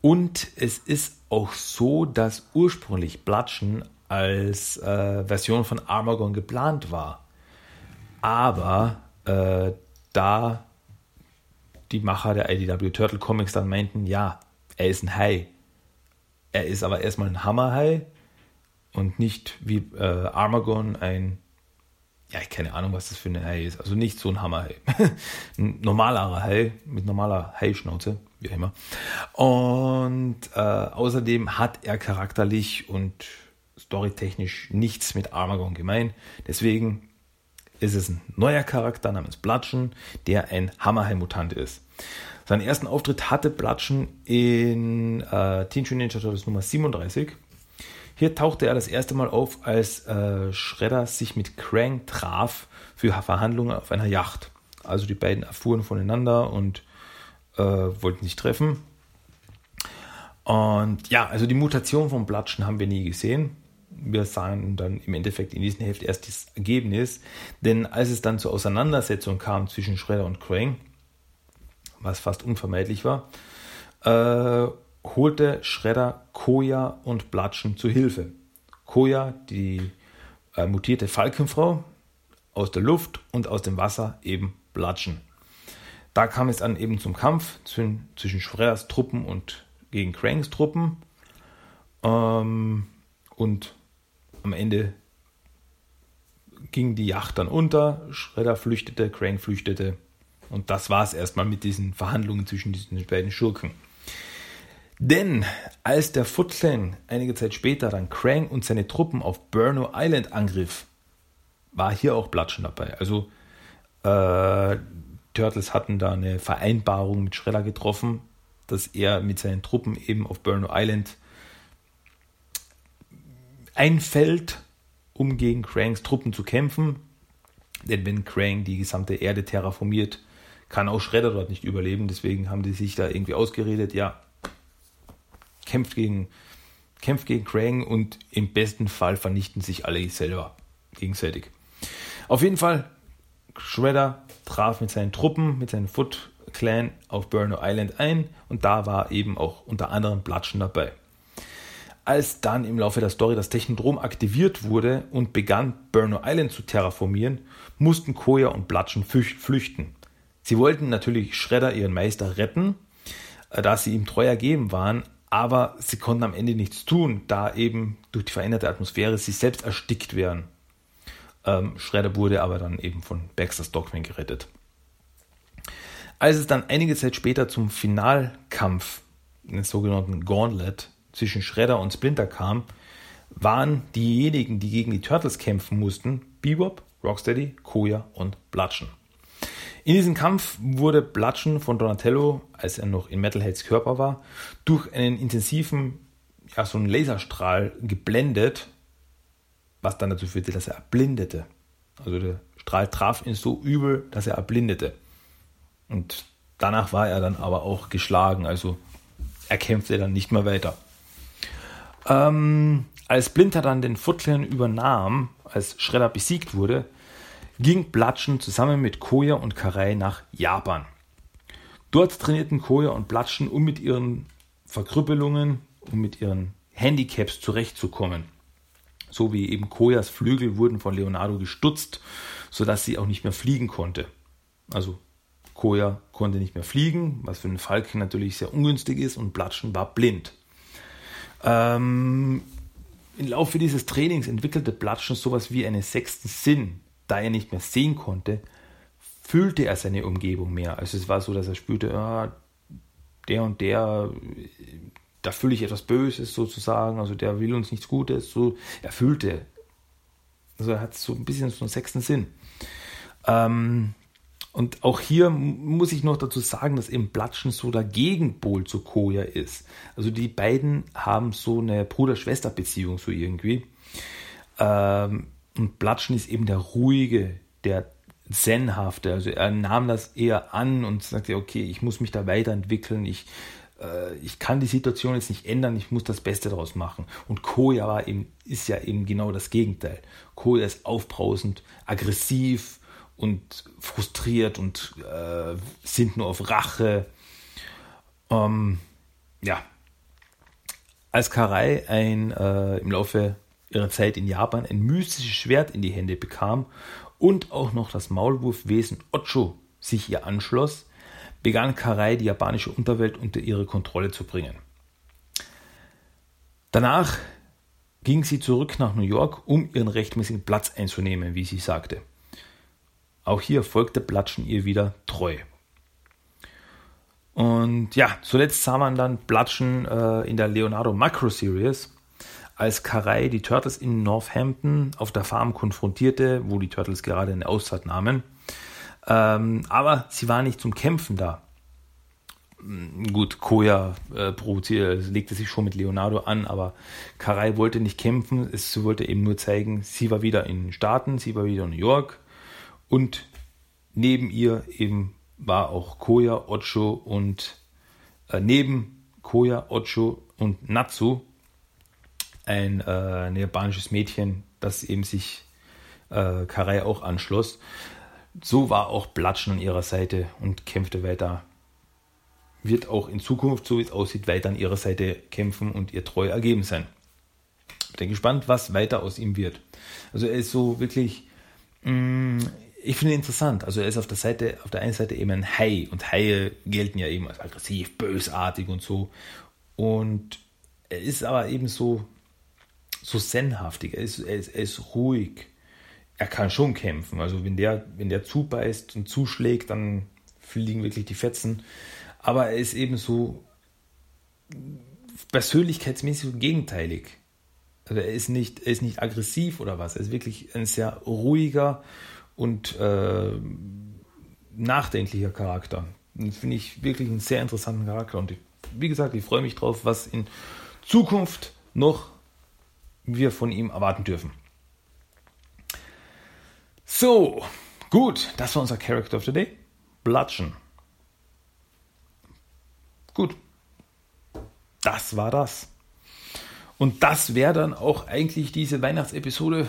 Und es ist auch so, dass ursprünglich Bludgeon als äh, Version von Armagon geplant war. Aber äh, da die Macher der IDW Turtle Comics dann meinten, ja, er ist ein Hai. Er ist aber erstmal ein Hammerhai und nicht wie äh, Armagon ein, ja, keine Ahnung, was das für ein Hai ist. Also nicht so ein Hammerhai. [laughs] ein normaler Hai mit normaler Haischnauze, wie immer. Und äh, außerdem hat er charakterlich und storytechnisch nichts mit Armagon gemein. Deswegen ist es ein neuer Charakter namens Bludgeon, der ein Hammerhai-Mutant ist. Seinen ersten Auftritt hatte Bludgeon in äh, Teenage Mutant Ninja Turtles Nummer 37 hier tauchte er das erste Mal auf, als äh, Shredder sich mit Krang traf für Verhandlungen auf einer Yacht. Also die beiden erfuhren voneinander und äh, wollten sich treffen. Und ja, also die Mutation von Blatschen haben wir nie gesehen. Wir sahen dann im Endeffekt in diesem Heft erst das Ergebnis, denn als es dann zur Auseinandersetzung kam zwischen Shredder und Krang, was fast unvermeidlich war, äh, holte Shredder Koya und Blatschen zu Hilfe. Koya, die äh, mutierte Falkenfrau, aus der Luft und aus dem Wasser eben Blatschen. Da kam es dann eben zum Kampf zwischen, zwischen Shredders Truppen und gegen Cranks Truppen. Ähm, und am Ende ging die Yacht dann unter, Shredder flüchtete, Crank flüchtete. Und das war es erstmal mit diesen Verhandlungen zwischen diesen beiden Schurken. Denn als der Clan einige Zeit später dann Krang und seine Truppen auf Burno Island angriff, war hier auch Blatschen dabei. Also äh, Turtles hatten da eine Vereinbarung mit Schredder getroffen, dass er mit seinen Truppen eben auf Burno Island einfällt, um gegen Cranks Truppen zu kämpfen. Denn wenn Krang die gesamte Erde terraformiert, kann auch Shredder dort nicht überleben. Deswegen haben die sich da irgendwie ausgeredet, ja, kämpft gegen, kämpft gegen Krang und im besten Fall vernichten sich alle selber gegenseitig. Auf jeden Fall, Shredder traf mit seinen Truppen, mit seinem Foot Clan auf Burno Island ein und da war eben auch unter anderem Blatschen dabei. Als dann im Laufe der Story das Technodrom aktiviert wurde und begann Burno Island zu terraformieren, mussten Koya und Blatschen flüchten. Sie wollten natürlich Shredder ihren Meister retten, äh, da sie ihm treu ergeben waren, aber sie konnten am Ende nichts tun, da eben durch die veränderte Atmosphäre sie selbst erstickt wären. Ähm, Shredder wurde aber dann eben von Baxter Stockman gerettet. Als es dann einige Zeit später zum Finalkampf, den sogenannten Gauntlet, zwischen Shredder und Splinter kam, waren diejenigen, die gegen die Turtles kämpfen mussten, Bebop, Rocksteady, Koya und Bludgeon. In diesem Kampf wurde Bludgeon von Donatello, als er noch in Metalheads Körper war, durch einen intensiven, ja, so einen Laserstrahl geblendet, was dann dazu führte, dass er erblindete. Also der Strahl traf ihn so übel, dass er erblindete. Und danach war er dann aber auch geschlagen, also er kämpfte dann nicht mehr weiter. Ähm, als Splinter dann den Footclan übernahm, als Shredder besiegt wurde, ging Blatschen zusammen mit Koya und Karai nach Japan. Dort trainierten Koya und Blatschen, um mit ihren Verkrüppelungen, um mit ihren Handicaps zurechtzukommen. So wie eben Koyas Flügel wurden von Leonardo gestutzt, sodass sie auch nicht mehr fliegen konnte. Also Koya konnte nicht mehr fliegen, was für einen Falken natürlich sehr ungünstig ist und Blatschen war blind. Ähm, Im Laufe dieses Trainings entwickelte Blatschen sowas wie einen sechsten Sinn. Da er nicht mehr sehen konnte, fühlte er seine Umgebung mehr. Also es war so, dass er spürte, ah, der und der, da fühle ich etwas Böses sozusagen, also der will uns nichts Gutes. So, er fühlte, also er hat so ein bisschen so einen sechsten Sinn. Ähm, und auch hier muss ich noch dazu sagen, dass eben Blatschen so der Gegenpol zu Koya ist. Also die beiden haben so eine Bruder-Schwester-Beziehung so irgendwie. Ähm, und Blatschen ist eben der ruhige, der zenhafte. Also er nahm das eher an und sagte, okay, ich muss mich da weiterentwickeln. Ich, äh, ich kann die Situation jetzt nicht ändern. Ich muss das Beste daraus machen. Und Koya war eben, ist ja eben genau das Gegenteil. Koya ist aufbrausend, aggressiv, und frustriert und äh, sind nur auf Rache. Ähm, ja. Als Karai ein, äh, im Laufe ihrer Zeit in Japan ein mystisches Schwert in die Hände bekam und auch noch das Maulwurfwesen Ocho sich ihr anschloss, begann Karai die japanische Unterwelt unter ihre Kontrolle zu bringen. Danach ging sie zurück nach New York, um ihren rechtmäßigen Platz einzunehmen, wie sie sagte. Auch hier folgte Blatschen ihr wieder treu. Und ja, zuletzt sah man dann Blatschen äh, in der Leonardo Macro Series, als Karai die Turtles in Northampton auf der Farm konfrontierte, wo die Turtles gerade eine Auszeit nahmen. Ähm, aber sie war nicht zum Kämpfen da. Hm, gut, Koya äh, provozierte, legte sich schon mit Leonardo an, aber Karai wollte nicht kämpfen, es wollte eben nur zeigen, sie war wieder in den Staaten, sie war wieder in New York, und neben ihr eben war auch Koya, Ocho und äh, neben Koya, Ocho und Natsu ein, äh, ein japanisches Mädchen, das eben sich äh, Karai auch anschloss. So war auch Blatschen an ihrer Seite und kämpfte weiter. Wird auch in Zukunft, so wie es aussieht, weiter an ihrer Seite kämpfen und ihr treu ergeben sein. Bin gespannt, was weiter aus ihm wird. Also er ist so wirklich mh, mm, ich finde interessant. Also er ist auf der Seite, auf der einen Seite eben ein Hai und Haie gelten ja eben als aggressiv, bösartig und so. Und er ist aber eben so, so zenhaftig. Er ist, er ist, er ist ruhig. Er kann schon kämpfen. Also wenn der, wenn der zubeißt und zuschlägt, dann fliegen wirklich die Fetzen. Aber er ist eben so persönlichkeitsmäßig gegenteilig. Also er ist nicht, er ist nicht aggressiv oder was. Er ist wirklich ein sehr ruhiger und äh, nachdenklicher Charakter. Finde ich wirklich einen sehr interessanten Charakter. Und ich, wie gesagt, ich freue mich drauf, was in Zukunft noch wir von ihm erwarten dürfen. So, Gut, das war unser Character of the Day. Bludgeon. Gut. Das war das. Und das wäre dann auch eigentlich diese Weihnachtsepisode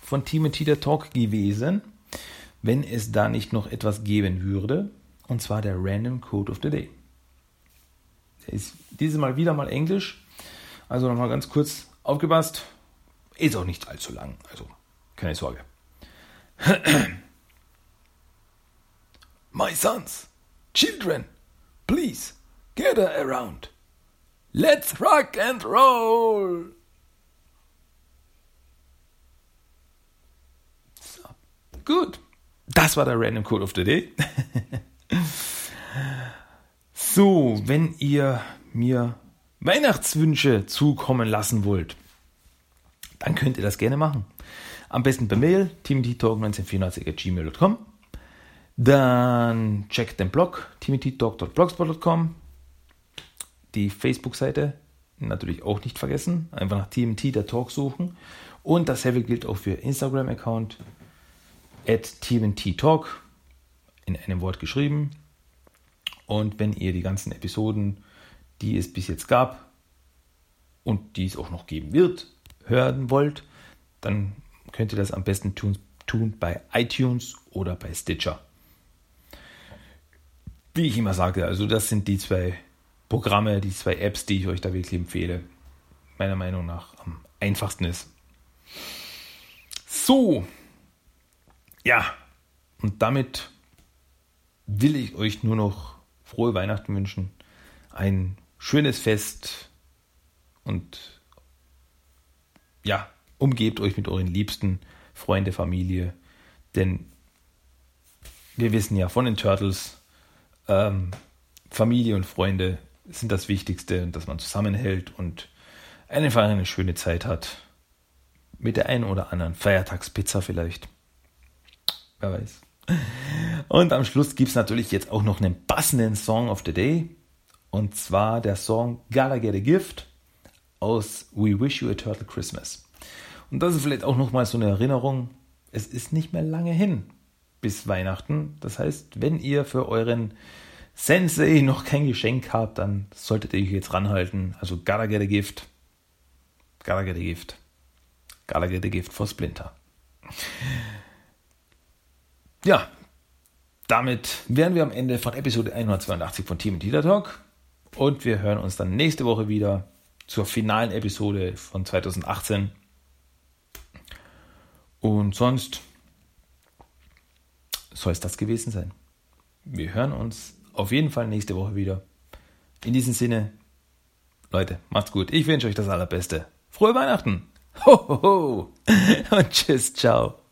von Team Teeter Talk gewesen, wenn es da nicht noch etwas geben würde. Und zwar der Random Code of the Day. Der ist dieses Mal wieder mal Englisch. Also nochmal ganz kurz aufgepasst. Ist auch nicht allzu lang. Also keine Sorge. [clears throat] My sons, children, please gather around. Let's rock and roll! So, gut. Das war der Random Code of the Day. so, wenn ihr mir Weihnachtswünsche zukommen lassen wollt, dann könnt ihr das gerne machen. Am besten per Mail, timothytalk1984.gmail.com. Dann checkt den Blog, timothytalk.blogspot.com. Die Facebook-Seite natürlich auch nicht vergessen. Einfach nach TMT der Talk suchen. Und dasselbe gilt auch für Instagram-Account at TMT Talk in einem Wort geschrieben. Und wenn ihr die ganzen Episoden, die es bis jetzt gab und die es auch noch geben wird, hören wollt, dann könnt ihr das am besten tun, tun bei iTunes oder bei Stitcher. Wie ich immer sage, also das sind die zwei Programme, die zwei Apps, die ich euch da wirklich empfehle. Meiner Meinung nach am einfachsten ist. So, ja, und damit will ich euch nur noch frohe Weihnachten wünschen, ein schönes Fest und ja, umgebt euch mit euren Liebsten, Freunde, Familie, denn wir wissen ja von den Turtles, ähm, Familie und Freunde sind das Wichtigste, dass man zusammenhält und einfach eine schöne Zeit hat. Mit der einen oder anderen Feiertagspizza vielleicht. Wer weiß. Und am Schluss gibt es natürlich jetzt auch noch einen passenden Song of the Day. Und zwar der Song Gotta Get a Gift aus We Wish You a Turtle Christmas. Und das ist vielleicht auch nochmal so eine Erinnerung. Es ist nicht mehr lange hin bis Weihnachten. Das heißt, wenn ihr für euren Sensei noch kein Geschenk habt, dann solltet ihr euch jetzt ranhalten. Also gotta get a gift. Gotta get a gift. Gotta get a gift for Splinter. Ja, damit wären wir am Ende von Episode 182 von Team Leader Talk. Und wir hören uns dann nächste Woche wieder zur finalen Episode von 2018. Und sonst soll es das gewesen sein. Wir hören uns auf jeden Fall nächste Woche wieder. In diesem Sinne, Leute, macht's gut. Ich wünsche euch das Allerbeste. Frohe Weihnachten. Ho, ho, ho. [laughs] Und tschüss, ciao.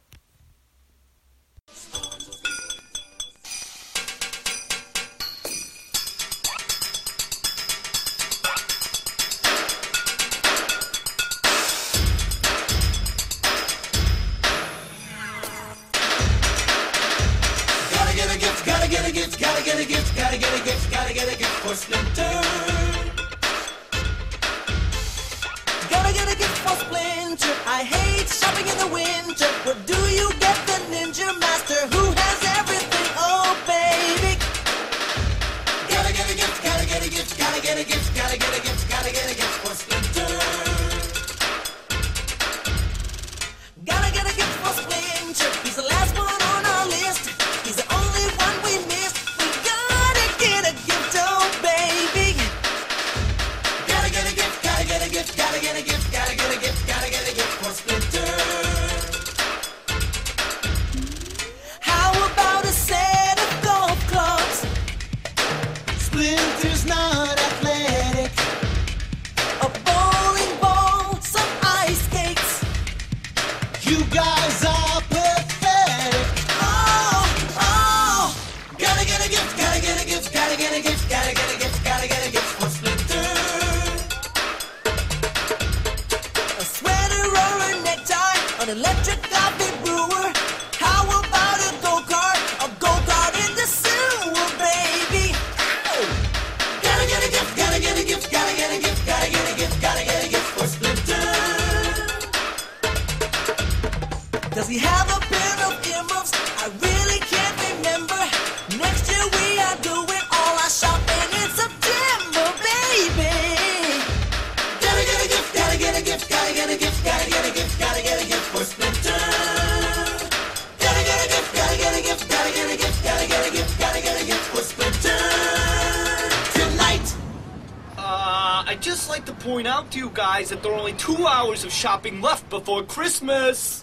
that there are only two hours of shopping left before Christmas.